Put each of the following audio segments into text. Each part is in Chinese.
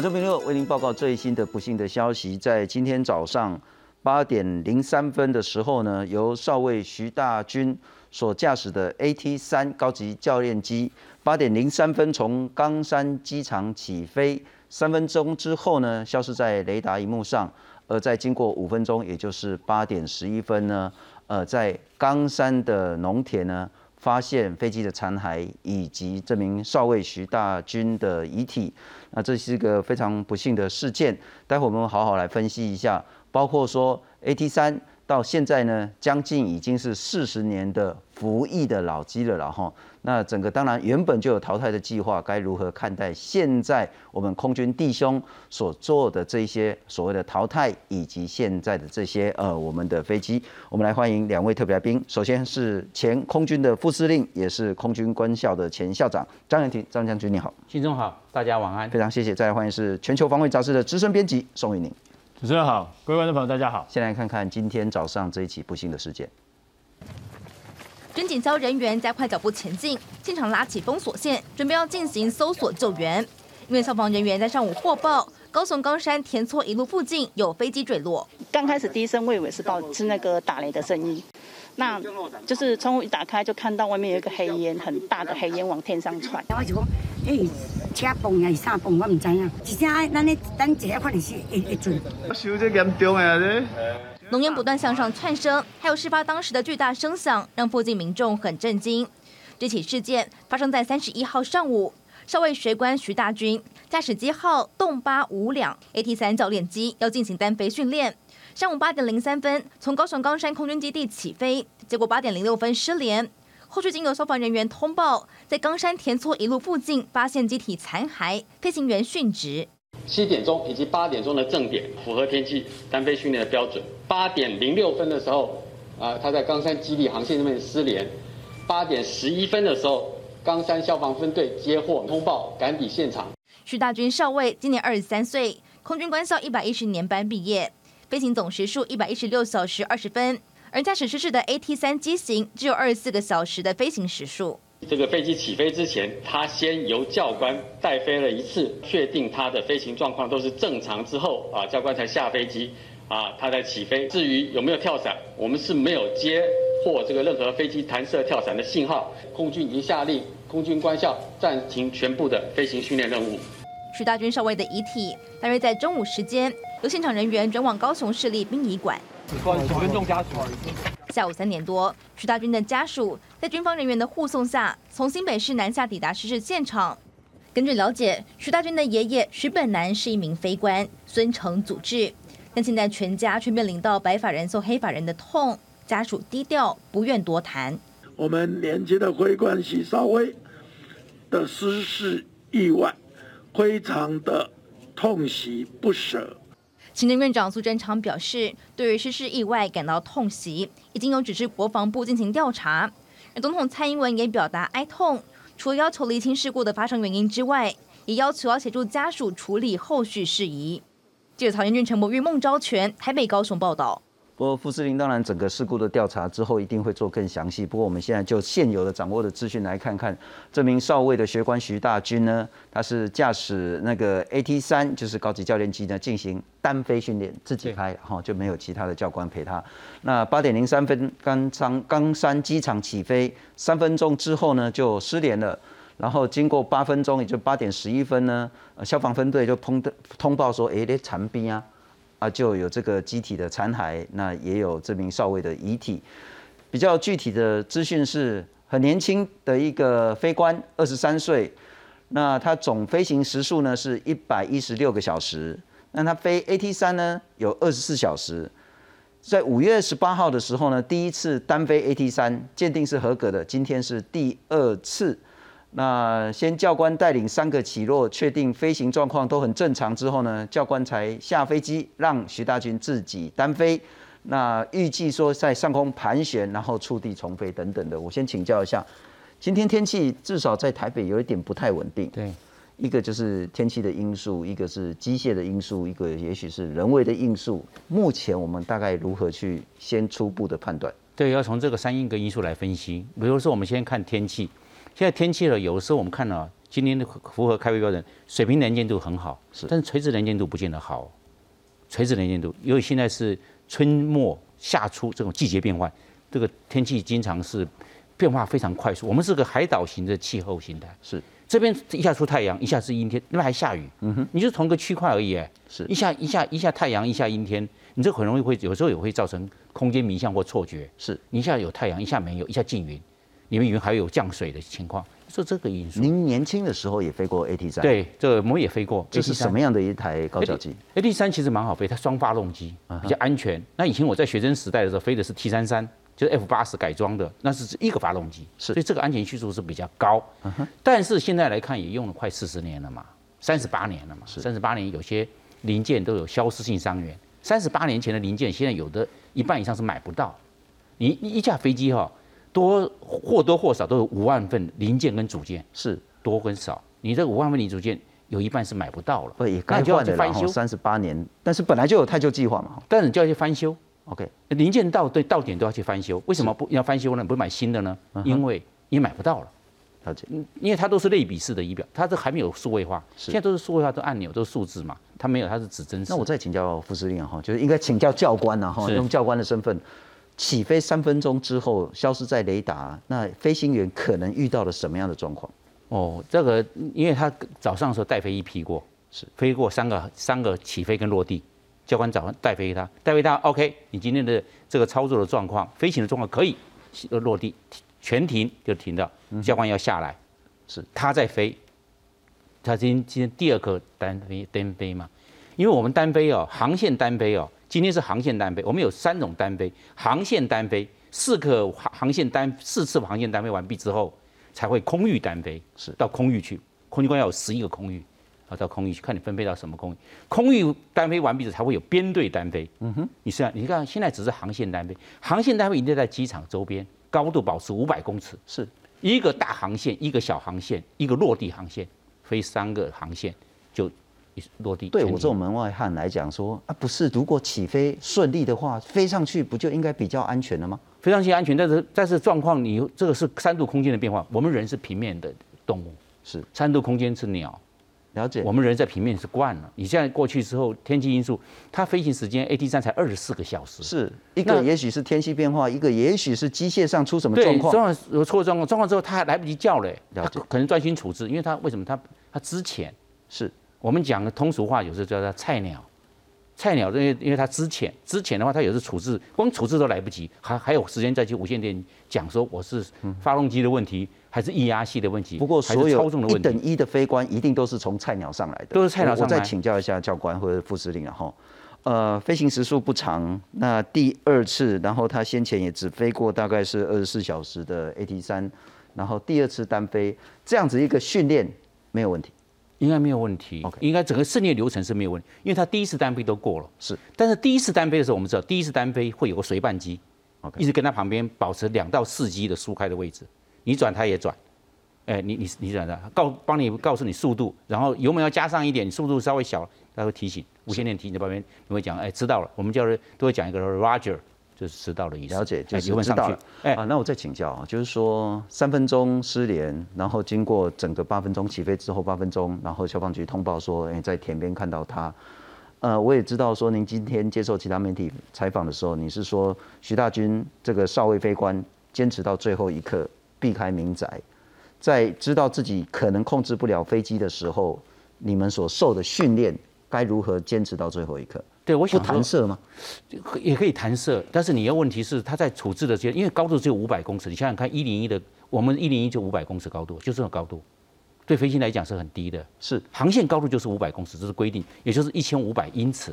我这边又为您报告最新的不幸的消息，在今天早上八点零三分的时候呢，由少尉徐大军所驾驶的 AT 三高级教练机，八点零三分从冈山机场起飞，三分钟之后呢，消失在雷达荧幕上，而在经过五分钟，也就是八点十一分呢，呃，在冈山的农田呢。发现飞机的残骸以及这名少尉徐大军的遗体，那这是一个非常不幸的事件。待会我们好好来分析一下，包括说 AT 三。到现在呢，将近已经是四十年的服役的老机了了哈。那整个当然原本就有淘汰的计划，该如何看待现在我们空军弟兄所做的这些所谓的淘汰，以及现在的这些呃我们的飞机？我们来欢迎两位特别来宾。首先是前空军的副司令，也是空军官校的前校长张元廷张将军，你好，新中好，大家晚安，非常谢谢。再来欢迎是全球防卫杂志的资深编辑宋玉宁。主持人好，各位观众朋友大家好。先来看看今天早上这一起不幸的事件。军警消人员加快脚步前进，现场拉起封锁线，准备要进行搜索救援。因为消防人员在上午获报，高雄冈山田厝一路附近有飞机坠落。刚开始第一声我以为是报是那个打雷的声音，那就是窗户一打开就看到外面有一个黑烟，很大的黑烟往天上窜。车崩还是啥崩，我唔知影。只只咱咧等一下可能是会会准。修这严重啊！这浓烟不断向上窜升，还有事发当时的巨大声响，让附近民众很震惊。这起事件发生在三十一号上午，少尉学官徐大军驾驶机号动八五两 AT 三教练机要进行单飞训练。上午八点零三分从高雄冈山空军基地起飞，结果八点零六分失联。后续经由消防人员通报，在冈山田厝一路附近发现机体残骸，飞行员殉职。七点钟以及八点钟的正点符合天气单飞训练的标准。八点零六分的时候，啊，他在冈山基地航线那边失联。八点十一分的时候，冈山消防分队接获通报，赶抵现场。徐大军少尉今年二十三岁，空军官校一百一十年班毕业，飞行总时数一百一十六小时二十分。而驾驶失事的 AT 三机型只有二十四个小时的飞行时数。这个飞机起飞之前，他先由教官带飞了一次，确定他的飞行状况都是正常之后，啊，教官才下飞机，啊，他才起飞。至于有没有跳伞，我们是没有接获这个任何飞机弹射跳伞的信号。空军已经下令空军官校暂停全部的飞行训练任务。徐大军少尉的遗体大约在中午时间由现场人员转往高雄市立殡仪馆。尊重家属。下午三点多，徐大军的家属在军方人员的护送下，从新北市南下抵达失事现场。根据了解，徐大军的爷爷徐本南是一名非官，孙承祖治，但现在全家却面临到白发人送黑发人的痛，家属低调，不愿多谈。我们年轻的飞官徐少威的失事意外，非常的痛惜不舍。行政院长苏贞昌表示，对于失事意外感到痛惜，已经有指示国防部进行调查。而总统蔡英文也表达哀痛，除了要求厘清事故的发生原因之外，也要求要协助家属处理后续事宜。记者曹彦俊、陈博玉、孟昭全台北、高雄报道。不过副司令当然整个事故的调查之后一定会做更详细。不过我们现在就现有的掌握的资讯来看看，这名少尉的学官徐大军呢，他是驾驶那个 AT 三，就是高级教练机呢进行单飞训练，自己开，哈就没有其他的教官陪他。那八点零三分刚刚冈山机场起飞，三分钟之后呢就失联了。然后经过八分钟，也就八点十一分呢，消防分队就通通报说，哎，这残兵啊。啊，就有这个机体的残骸，那也有这名少尉的遗体。比较具体的资讯是很年轻的一个飞官，二十三岁。那他总飞行时速呢是一百一十六个小时。那他飞 AT 三呢有二十四小时。在五月十八号的时候呢，第一次单飞 AT 三鉴定是合格的，今天是第二次。那先教官带领三个起落，确定飞行状况都很正常之后呢，教官才下飞机，让徐大军自己单飞。那预计说在上空盘旋，然后触地重飞等等的。我先请教一下，今天天气至少在台北有一点不太稳定。对，一个就是天气的因素，一个是机械的因素，一个也许是人为的因素。目前我们大概如何去先初步的判断？对，要从这个三因个因素来分析。比如说，我们先看天气。现在天气了，有的时候我们看到今天的符合开会标准，水平能见度很好，是，但是垂直能见度不见得好。垂直能见度，因为现在是春末夏初这种季节变换，这个天气经常是变化非常快速。我们是个海岛型的气候形态，是。这边一下出太阳，一下是阴天，那边还下雨，嗯哼，你就同个区块而已，哎，是。一下一下一下太阳，一下阴天，你这很容易会有时候也会造成空间迷向或错觉，是。你一下有太阳，一下没有，一下进云，里面云还有降水的情况，是这个因素。您年轻的时候也飞过 AT 三？对，这我们也飞过。这是什么样的一台高教机？AT 三其实蛮好飞，它双发动机，比较安全。那以前我在学生时代的时候飞的是 T 三三，就是 F 八十改装的，那是一个发动机，是，所以这个安全系数是比较高。但是现在来看，也用了快四十年了嘛，三十八年了嘛，三十八年有些零件都有消失性伤员。三十八年前的零件，现在有的一半以上是买不到。你一架飞机哈。多或多或少都有五万份零件跟组件，是多跟少。你这五万份零组件有一半是买不到了，不也该换的翻修三十八年，但是本来就有太旧计划嘛，但是就要去翻修。OK，零件到对到点都要去翻修，为什么不要翻修呢？不买新的呢？因为你买不到了。了解，因为它都是类比式的仪表，它这还没有数位化，现在都是数位化，都按钮都是数字嘛，它没有，它是指针式。那我再请教副司令哈，就是应该请教教官呐哈，用教官的身份。起飞三分钟之后消失在雷达，那飞行员可能遇到了什么样的状况？哦，这个因为他早上的时候带飞一批过，是飞过三个三个起飞跟落地，教官早上带飞他，带飞他，OK，你今天的这个操作的状况，飞行的状况可以落地全停就停掉，教官要下来，是他在飞，他今天今天第二个单飞单飞嘛，因为我们单飞哦，航线单飞哦。今天是航线单飞，我们有三种单飞，航线单飞四个航航线单四次航线单飞完毕之后，才会空域单飞，是。到空域去，空军官要有十一个空域，啊，到空域去看你分配到什么空域，空域单飞完毕后才会有编队单飞，嗯哼，你是啊，你看现在只是航线单飞，航线单飞一定在机场周边，高度保持五百公尺，是。一个大航线，一个小航线，一个落地航线，飞三个航线就。落地对我这种门外汉来讲说啊，不是，如果起飞顺利的话，飞上去不就应该比较安全了吗？飞上去安全，但是但是状况，你这个是三度空间的变化。我们人是平面的动物，是三度空间是鸟，了解。我们人在平面是惯了。你现在过去之后，天气因素，它飞行时间 A T 三才二十四个小时，是一个也许是天气变化，一个也许是机械上出什么状况，状况有错状况，状况之后它还来不及叫嘞，了解，可能专心处置，因为它为什么它它之前是。我们讲的通俗话，有时候叫它菜鸟，菜鸟，因为因为它之前之前的话，它有时处置，光处置都来不及，还还有时间再去无线电讲说我是发动机的问题，还是液压系的问题。不过所有一等一的飞官一定都是从菜鸟上来的，都是菜鸟上来。我再请教一下教官或者副司令，然后，呃，飞行时速不长，那第二次，然后他先前也只飞过大概是二十四小时的 AT 三，然后第二次单飞，这样子一个训练没有问题。应该没有问题，应该整个训练流程是没有问题，因为他第一次单飞都过了。是，但是第一次单飞的时候，我们知道第一次单飞会有个随伴机，一直跟他旁边保持两到四机的疏开的位置，你转他也转，哎，你你你转的，告帮你告诉你速度，然后油门要加上一点，速度稍微小，他会提醒。无线电提醒在旁边，你会讲，哎，知道了，我们叫都会讲一个 Roger。就是迟到的意思。了解，就是知道了。哎，啊，那我再请教啊，就是说三分钟失联，然后经过整个八分钟起飞之后八分钟，然后消防局通报说，哎，在田边看到他。呃，我也知道说您今天接受其他媒体采访的时候，你是说徐大军这个少尉飞官坚持到最后一刻避开民宅，在知道自己可能控制不了飞机的时候，你们所受的训练该如何坚持到最后一刻？对，我想弹射吗？也可以弹射，但是你要问题是，它在处置的时间，因为高度只有五百公尺，你想想看，一零一的，我们一零一就五百公尺高度，就这种高度，对飞行来讲是很低的。是，航线高度就是五百公尺，这是规定，也就是一千五百英尺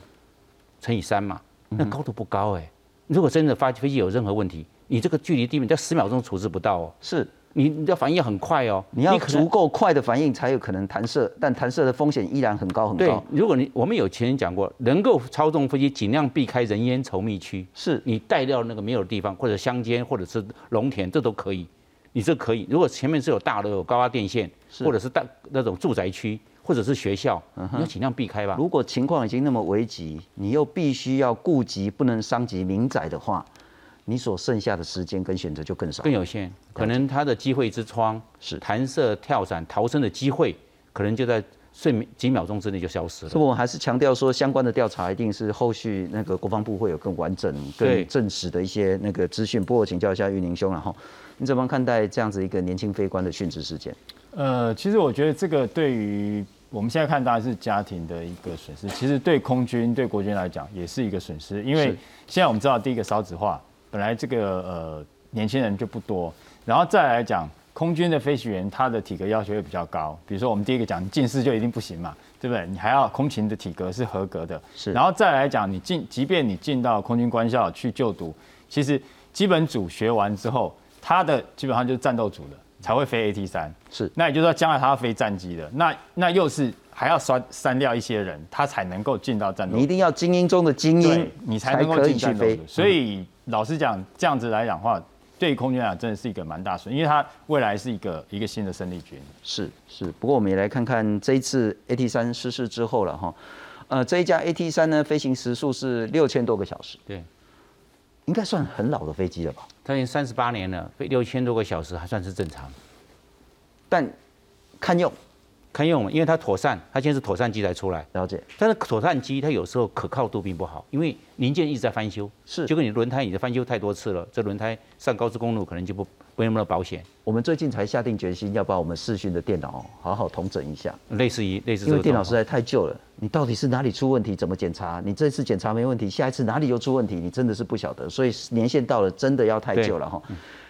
乘以三嘛，那高度不高哎。如果真的发飞机有任何问题，你这个距离地面在十秒钟处置不到哦。是。你你的反应很快哦，你要足够快的反应才有可能弹射，但弹射的风险依然很高很高。对，如果你我们有前人讲过，能够操纵飞机尽量避开人烟稠密区，是你带到那个没有地方，或者乡间，或者是农田，这都可以。你这可以。如果前面是有大的有高压电线，或者是大那种住宅区，或者是学校，你要尽量避开吧。如果情况已经那么危急，你又必须要顾及不能伤及民宅的话。你所剩下的时间跟选择就更少，更有限，可能他的机会之窗是弹射、跳伞、逃生的机会，可能就在瞬几秒钟之内就消失了。所以我还是强调说，相关的调查一定是后续那个国防部会有更完整、更证实的一些那个资讯。不过请教一下玉宁兄，然后你怎么看待这样子一个年轻飞官的殉职事件？呃，其实我觉得这个对于我们现在看当然是家庭的一个损失，其实对空军、对国军来讲也是一个损失，因为现在我们知道第一个少子化，本来这个呃年轻人就不多，然后再来讲空军的飞行员他的体格要求会比较高，比如说我们第一个讲近视就一定不行嘛，对不对？你还要空勤的体格是合格的，是，然后再来讲你进，即便你进到空军官校去就读，其实基本组学完之后，他的基本上就是战斗组的。才会飞 AT 三，是，那也就是说将来他要飞战机的，那那又是还要删删掉一些人，他才能够进到战斗。你一定要精英中的精英，你才能够进去飞。所以老实讲，这样子来讲话，对于空军来讲真的是一个蛮大损，因为它未来是一个一个新的生力军。是是，不过我们也来看看这一次 AT 三失事之后了哈，呃，这一架 AT 三呢，飞行时速是六千多个小时，对，应该算很老的飞机了吧？它已经三十八年了，飞六千多个小时还算是正常，但堪用，堪用，因为它妥善，它现在是妥善机才出来，了解。但是妥善机它有时候可靠度并不好，因为零件一直在翻修，是，就跟你轮胎已经翻修太多次了，这轮胎上高速公路可能就不不那么保险。我们最近才下定决心要把我们视讯的电脑好好统整一下，类似于类似，因为电脑实在太旧了，你到底是哪里出问题，怎么检查？你这次检查没问题，下一次哪里又出问题，你真的是不晓得。所以年限到了，真的要太旧了哈。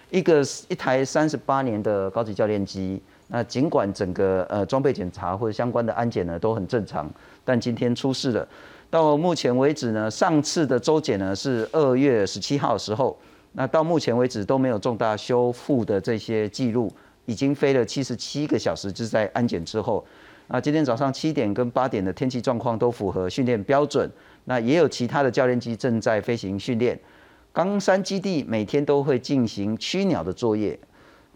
一个一台三十八年的高级教练机，那尽管整个呃装备检查或者相关的安检呢都很正常，但今天出事了。到目前为止呢，上次的周检呢是二月十七号时候，那到目前为止都没有重大修复的这些记录，已经飞了七十七个小时，就是在安检之后。那今天早上七点跟八点的天气状况都符合训练标准，那也有其他的教练机正在飞行训练。冈山基地每天都会进行驱鸟的作业，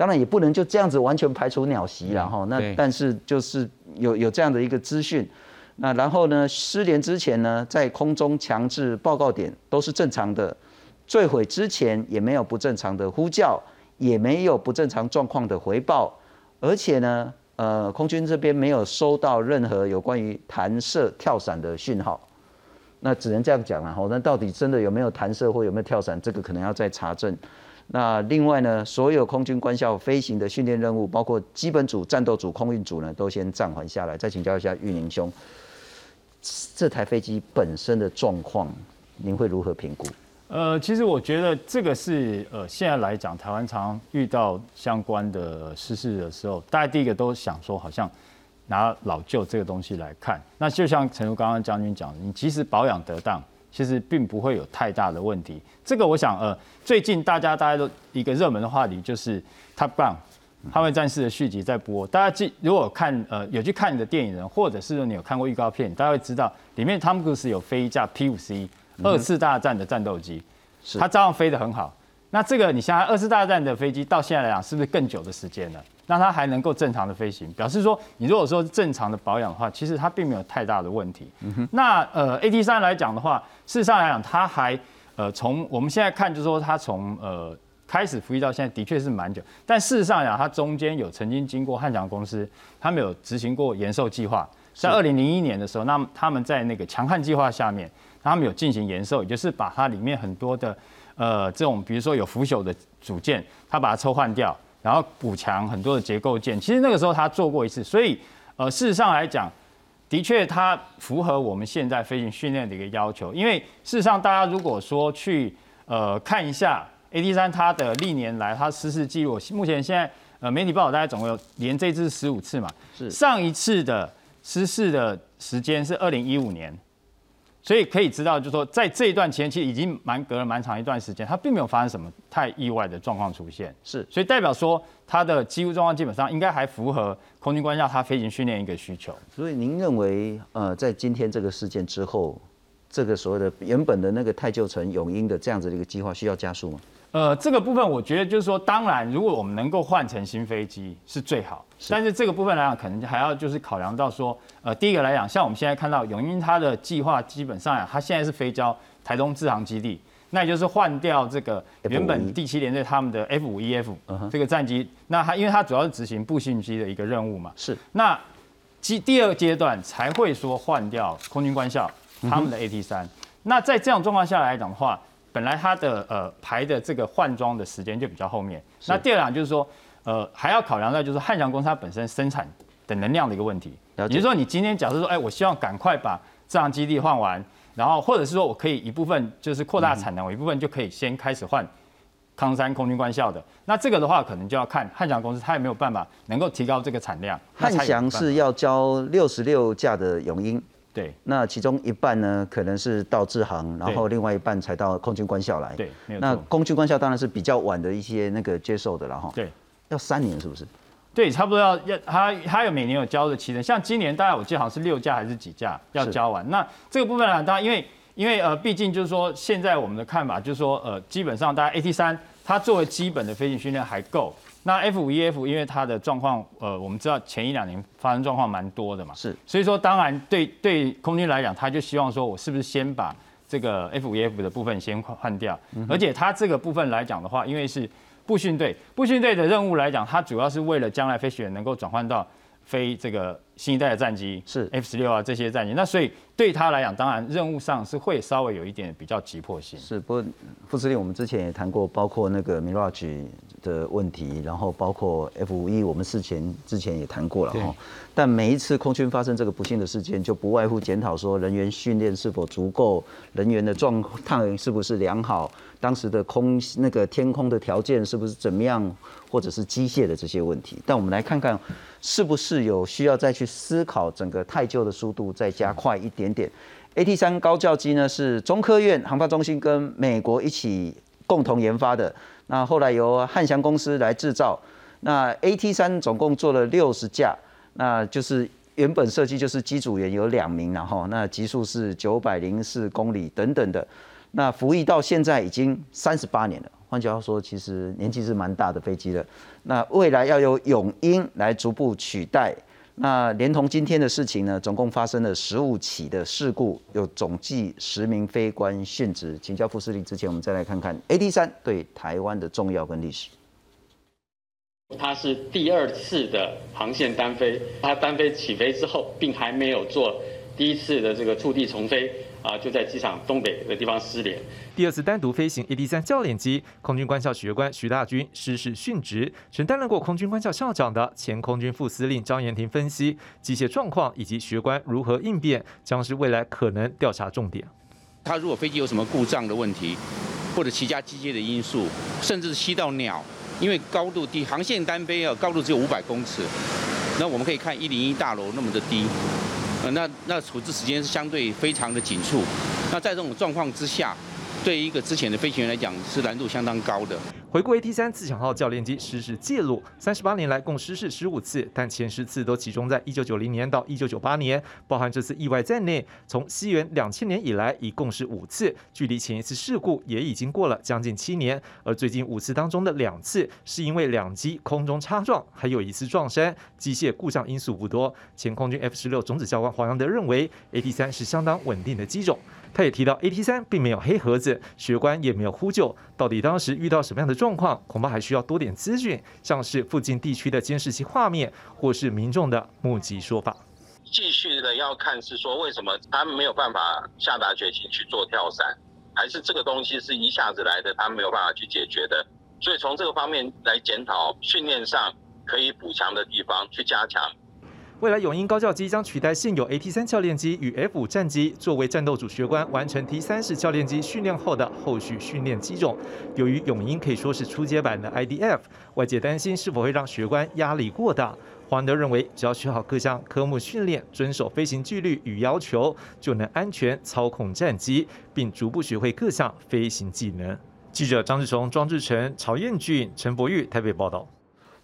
当然也不能就这样子完全排除鸟袭了哈。那但是就是有有这样的一个资讯，那然后呢，失联之前呢，在空中强制报告点都是正常的，坠毁之前也没有不正常的呼叫，也没有不正常状况的回报，而且呢，呃，空军这边没有收到任何有关于弹射跳伞的讯号。那只能这样讲了哈，那到底真的有没有弹射或有没有跳伞，这个可能要再查证。那另外呢，所有空军官校飞行的训练任务，包括基本组、战斗组、空运组呢，都先暂缓下来。再请教一下玉宁兄，这台飞机本身的状况，您会如何评估？呃，其实我觉得这个是呃，现在来讲，台湾常遇到相关的失事的时候，大家第一个都想说，好像。拿老旧这个东西来看，那就像陈如刚刚将军讲，你即使保养得当，其实并不会有太大的问题。这个我想，呃，最近大家大家都一个热门的话题就是《Top Gun》捍卫战士的续集在播。大家记，如果看呃有去看你的电影人，或者是说你有看过预告片，大家会知道里面汤姆·克鲁斯有飞一架 P 五 C 二次大战的战斗机，他照样飞得很好。那这个你想想，二次大战的飞机到现在来讲，是不是更久的时间了？那它还能够正常的飞行，表示说，你如果说正常的保养的话，其实它并没有太大的问题。那呃，A T 三来讲的话，事实上来讲，它还呃从我们现在看，就是说它从呃开始服役到现在的确是蛮久，但事实上讲，它中间有曾经经过汉翔公司，他们有执行过延寿计划，在二零零一年的时候，那他们在那个强悍计划下面，他们有进行延寿，也就是把它里面很多的。呃，这种比如说有腐朽的组件，他把它抽换掉，然后补强很多的结构件。其实那个时候他做过一次，所以呃，事实上来讲，的确它符合我们现在飞行训练的一个要求。因为事实上，大家如果说去呃看一下 A D 三它的历年来它失事记录，目前现在呃媒体报道大概总共有连这次十五次嘛，是上一次的失事的时间是二零一五年。所以可以知道，就是说，在这一段前期已经蛮隔了蛮长一段时间，它并没有发生什么太意外的状况出现。是，所以代表说它的机务状况基本上应该还符合空军官校它飞行训练一个需求。所以您认为，呃，在今天这个事件之后，这个所谓的原本的那个太旧城永英的这样子的一个计划需要加速吗？呃，这个部分我觉得就是说，当然，如果我们能够换成新飞机是最好。但是这个部分来讲，可能还要就是考量到说，呃，第一个来讲，像我们现在看到永英它的计划，基本上呀，它现在是飞交台东制航基地。那也就是换掉这个原本第七联队他们的 F 五 E F 这个战机，那它因为它主要是执行步训机的一个任务嘛，是那第第二阶段才会说换掉空军官校他们的 AT 三、那在这样状况下来讲的话，本来它的呃排的这个换装的时间就比较后面。那第二档就是说，呃还要考量到就是汉翔公司它本身生产的能量的一个问题。也就是说，你今天假设说，哎，我希望赶快把这样基地换完，然后或者是说我可以一部分就是扩大产能，我一部分就可以先开始换康山空军官校的。那这个的话，可能就要看汉翔公司它有没有办法能够提高这个产量。那汉翔是要交六十六架的永鹰，对那其中一半呢可能是到支行，然后另外一半才到空军官校来。对，那。空军官校当然是比较晚的一些那个接受的了哈。对，要三年是不是？对，差不多要要他他有每年有交的期程，像今年大概我记得好像是六架还是几架要交完。那这个部分呢，当然因为因为呃，毕竟就是说现在我们的看法就是说呃，基本上大家 AT 三它作为基本的飞行训练还够。那 F 五 E F 因为它的状况呃，我们知道前一两年发生状况蛮多的嘛，是，所以说当然对对空军来讲，他就希望说我是不是先把这个 F 五 E F 的部分先换换掉，而且它这个部分来讲的话，因为是步训队，步训队的任务来讲，它主要是为了将来飞行员能够转换到飞这个新一代的战机，是 F 十六啊这些战机。那所以对他来讲，当然任务上是会稍微有一点比较急迫性。是，不过副司令，我们之前也谈过，包括那个 Mirage 的问题，然后包括 F 五 E，我们事前之前也谈过了哈。但每一次空军发生这个不幸的事件，就不外乎检讨说人员训练是否足够，人员的状态是不是良好，当时的空那个天空的条件是不是怎么样，或者是机械的这些问题。但我们来看看，是不是有需要再去思考整个太旧的速度再加快一点点。AT 三高教机呢是中科院航发中心跟美国一起共同研发的，那后来由汉翔公司来制造。那 AT 三总共做了六十架，那就是原本设计就是机组员有两名，然后那极速是九百零四公里等等的。那服役到现在已经三十八年了，换句话说，其实年纪是蛮大的飞机了。那未来要由永鹰来逐步取代。那连同今天的事情呢，总共发生了十五起的事故，有总计十名飞官殉职。请教副司令之前，我们再来看看 AD 三对台湾的重要跟历史。它是第二次的航线单飞，它单飞起飞之后，并还没有做第一次的这个触地重飞啊，就在机场东北的地方失联。第二次单独飞行 AD 三教练机，空军官校学官徐大军失事殉职。曾担任过空军官校校长的前空军副司令张延廷分析，机械状况以及学官如何应变，将是未来可能调查重点。他如果飞机有什么故障的问题，或者其他机械的因素，甚至吸到鸟，因为高度低，航线单飞啊，高度只有五百公尺，那我们可以看一零一大楼那么的低，呃，那那处置时间是相对非常的紧促。那在这种状况之下，对于一个之前的飞行员来讲，是难度相当高的。回顾 AT 三自强号教练机失事记录，三十八年来共失事十五次，但前十次都集中在一九九零年到一九九八年，包含这次意外在内。从西元两千年以来，一共是五次，距离前一次事故也已经过了将近七年。而最近五次当中的两次，是因为两机空中擦撞，还有一次撞山，机械故障因素不多。前空军 F 十六种子教官黄阳德认为，AT 三是相当稳定的机种。他也提到，AT 三并没有黑盒子，学官也没有呼救。到底当时遇到什么样的状况，恐怕还需要多点资讯，像是附近地区的监视器画面，或是民众的目击说法。继续的要看是说，为什么他们没有办法下达决心去做跳伞，还是这个东西是一下子来的，他没有办法去解决的。所以从这个方面来检讨训练上可以补强的地方，去加强。未来永鹰高教机将取代现有 AT 三教练机与 F 五战机，作为战斗组学官完成 T 三式教练机训练后的后续训练机种。由于永鹰可以说是初阶版的 IDF，外界担心是否会让学官压力过大。黄德认为，只要学好各项科目训练，遵守飞行纪律与要求，就能安全操控战机，并逐步学会各项飞行技能。记者张志雄、庄志成、曹彦俊、陈柏玉台北报道。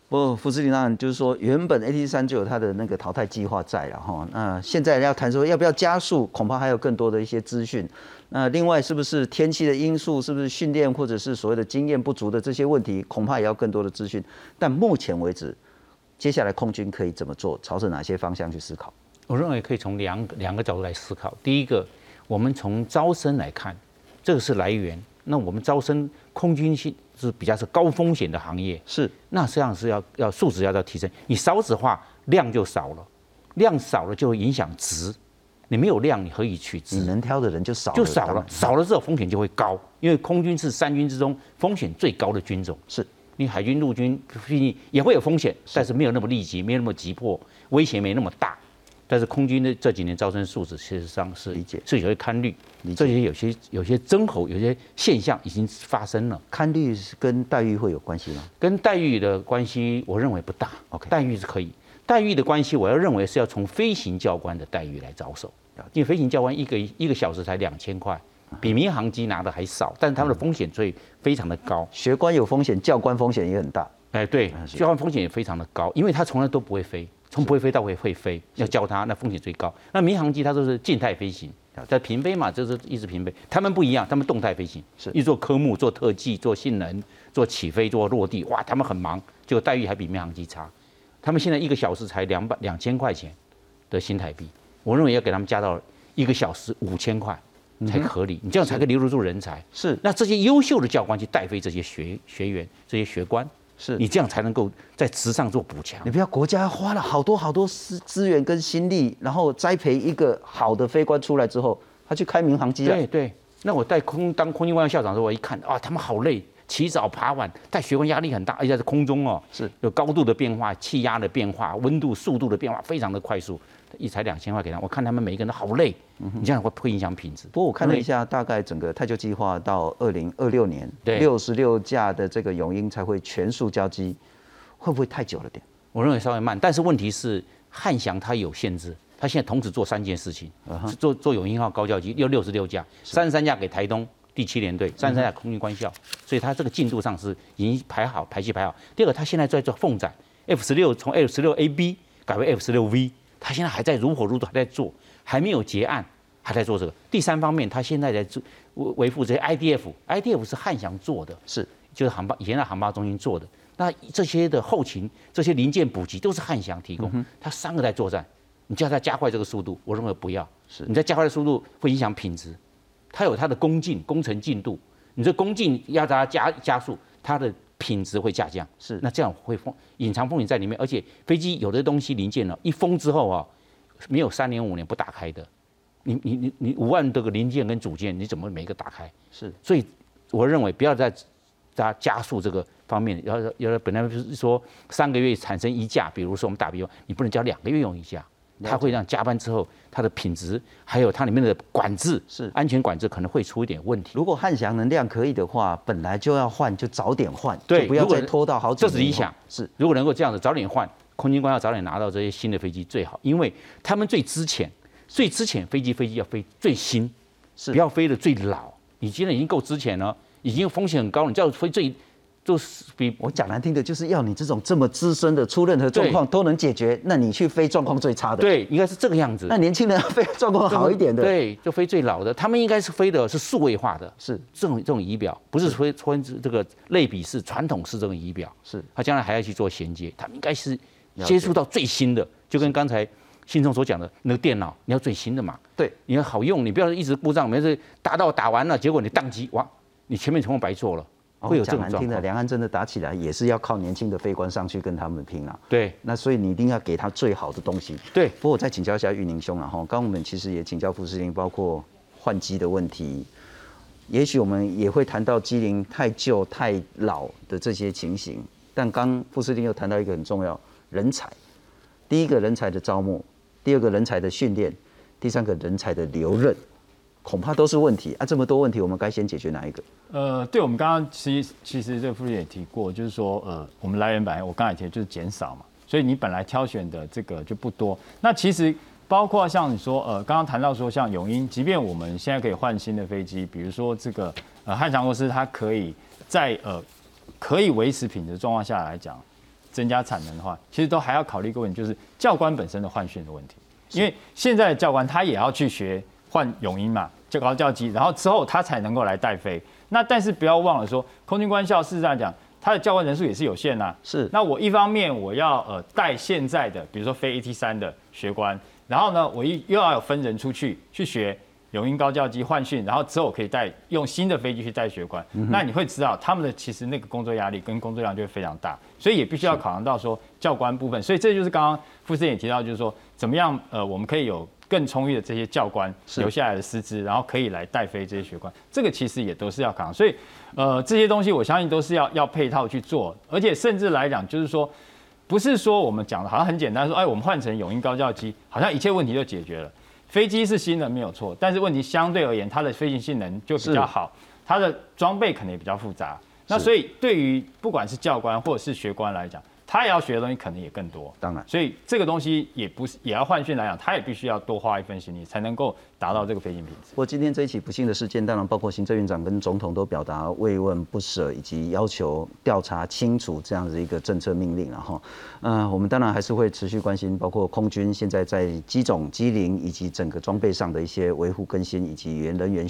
不过，副司令当然就是说，原本 AT 三就有它的那个淘汰计划在了哈。那现在要谈说要不要加速，恐怕还有更多的一些资讯。那另外，是不是天气的因素，是不是训练或者是所谓的经验不足的这些问题，恐怕也要更多的资讯。但目前为止，接下来空军可以怎么做，朝着哪些方向去思考？我认为可以从两两个角度来思考。第一个，我们从招生来看，这个是来源。那我们招生空军系是比较是高风险的行业，是，那实际上是要要素质要要提升，你少子化量就少了，量少了就会影响值，你没有量你何以取值？你能挑的人就少，就少了，少了之后风险就会高，因为空军是三军之中风险最高的军种，是。你海军、陆军毕竟也会有风险，但是没有那么立即，没有那么急迫，威胁没那么大。但是空军的这几年招生素质，事实上是理解，是有些堪虑，这些有些有些增候，有些现象已经发生了。堪虑是跟待遇会有关系吗？跟待遇的关系，我认为不大。OK，待遇是可以，待遇的关系，我要认为是要从飞行教官的待遇来着手，因为飞行教官一个一个小时才两千块。比民航机拿的还少，但是他们的风险所以非常的高。学官有风险，教官风险也很大。哎，对，教官风险也非常的高，因为他从来都不会飞，从不会飞到会会飞，要教他，那风险最高。那民航机它都是静态飞行，在平飞嘛，就是一直平飞。他们不一样，他们动态飞行，是一做科目、做特技、做性能、做起飞、做落地，哇，他们很忙，结果待遇还比民航机差。他们现在一个小时才两百两千块钱的新台币，我认为要给他们加到一个小时五千块。才合理，你这样才可以留得住人才。是，那这些优秀的教官去带飞这些学学员、这些学官，是你这样才能够在职上做补强。你不要国家花了好多好多资资源跟心力，然后栽培一个好的飞官出来之后，他去开民航机。对对，那我带空当空军官校长的时候，我一看啊，他们好累，起早爬晚，带学官压力很大，而且在空中哦，是有高度的变化、气压的变化、温度、速度的变化，非常的快速。一才两千块给他，我看他们每一个人都好累，你这样会会影响品质。不过我看了一下，大概整个太旧计划到二零二六年，六十六架的这个永鹰才会全数交机，会不会太久了点？我认为稍微慢，但是问题是汉翔它有限制，它现在同时做三件事情，做做永鹰号高教机要六十六架，三十三架给台东第七联队，三十三架空军官校，所以它这个进度上是已经排好排期排好。第二个，它现在在做凤展，F 十六从 F 十六 AB 改为 F 十六 V。他现在还在如火如荼，还在做，还没有结案，还在做这个。第三方面，他现在在做维维护这些 IDF，IDF 是汉翔做的，是就是航班以前的航班中心做的。那这些的后勤、这些零件补给都是汉翔提供。他三个在作战，你叫他加快这个速度，我认为不要。是你再加快的速度会影响品质。他有他的工进工程进度，你这工进要他加加速，他的品质会下降。是那这样会风隐藏风险在里面，而且飞机有的东西零件呢，一封之后啊，没有三年五年不打开的。你你你你五万多个零件跟组件，你怎么每一个打开？是，所以我认为不要再加加速这个方面。要要本来是说三个月产生一架，比如说我们打比方，你不能交两个月用一架。它会让加班之后，它的品质还有它里面的管制是安全管制可能会出一点问题。如果汉翔能量可以的话，本来就要换，就早点换，对，不要再拖到好几年。这是理想，是如果能够这样子早点换，空军官要早点拿到这些新的飞机最好，因为他们最之前、最之前飞机飞机要飞最新，是不要飞的最老。你今天已经够之前了，已经风险很高，你就要飞最。就是比我讲难听的，就是要你这种这么资深的，出任何状况都能解决，那你去飞状况最差的。对，应该是这个样子。那年轻人飞状况好一点的，对，就飞最老的。他们应该是飞的是数位化的，是这种这种仪表，不是飞穿这个类比式传统式这种仪表。是，他将来还要去做衔接，他们应该是接触到最新的，就跟刚才信聪所讲的那个电脑，你要最新的嘛。对，你要好用，你不要一直故障，没事打到打完了，结果你宕机，哇，你前面全部白做了。会有这种难听的，两岸真的打起来也是要靠年轻的飞官上去跟他们拼啊。对，那所以你一定要给他最好的东西。对，不过我再请教一下玉宁兄啊，哈，刚我们其实也请教副司令，包括换机的问题，也许我们也会谈到机龄太旧、太老的这些情形。但刚副司令又谈到一个很重要，人才，第一个人才的招募，第二个人才的训练，第三个人才的留任。恐怕都是问题啊！这么多问题，我们该先解决哪一个？呃，对，我们刚刚其实其实这个副也提过，就是说，呃，我们来源本来我刚才提就是减少嘛，所以你本来挑选的这个就不多。那其实包括像你说，呃，刚刚谈到说，像永鹰，即便我们现在可以换新的飞机，比如说这个呃汉翔公司，它可以在呃可以维持品质状况下来讲，增加产能的话，其实都还要考虑一个问题，就是教官本身的换训的问题，因为现在的教官他也要去学换永鹰嘛。就高教机，然后之后他才能够来带飞。那但是不要忘了说，空军官校事实上讲，他的教官人数也是有限呐。是。那我一方面我要呃带现在的，比如说非 AT 三的学官，然后呢，我一又要有分人出去去学永鹰高教机换训，然后之后可以带用新的飞机去带学官，那你会知道他们的其实那个工作压力跟工作量就会非常大，所以也必须要考量到说教官部分，所以这就是刚刚傅师也提到，就是说怎么样呃我们可以有更充裕的这些教官留下来的师资，然后可以来带飞这些学官，这个其实也都是要扛，所以呃这些东西我相信都是要要配套去做，而且甚至来讲就是说。不是说我们讲的好像很简单，说哎，我们换成永鹰高教机，好像一切问题就解决了。飞机是新的没有错，但是问题相对而言，它的飞行性能就比较好，它的装备可能也比较复杂。那所以对于不管是教官或者是学官来讲，他也要学的东西可能也更多。当然，所以这个东西也不是也要换训来讲，他也必须要多花一份心力，才能够达到这个飞行品质。不过今天这一起不幸的事件，当然包括行政院长跟总统都表达慰问不舍，以及要求调查清楚这样子一个政策命令。然后，嗯，我们当然还是会持续关心，包括空军现在在机种、机龄以及整个装备上的一些维护更新，以及原人员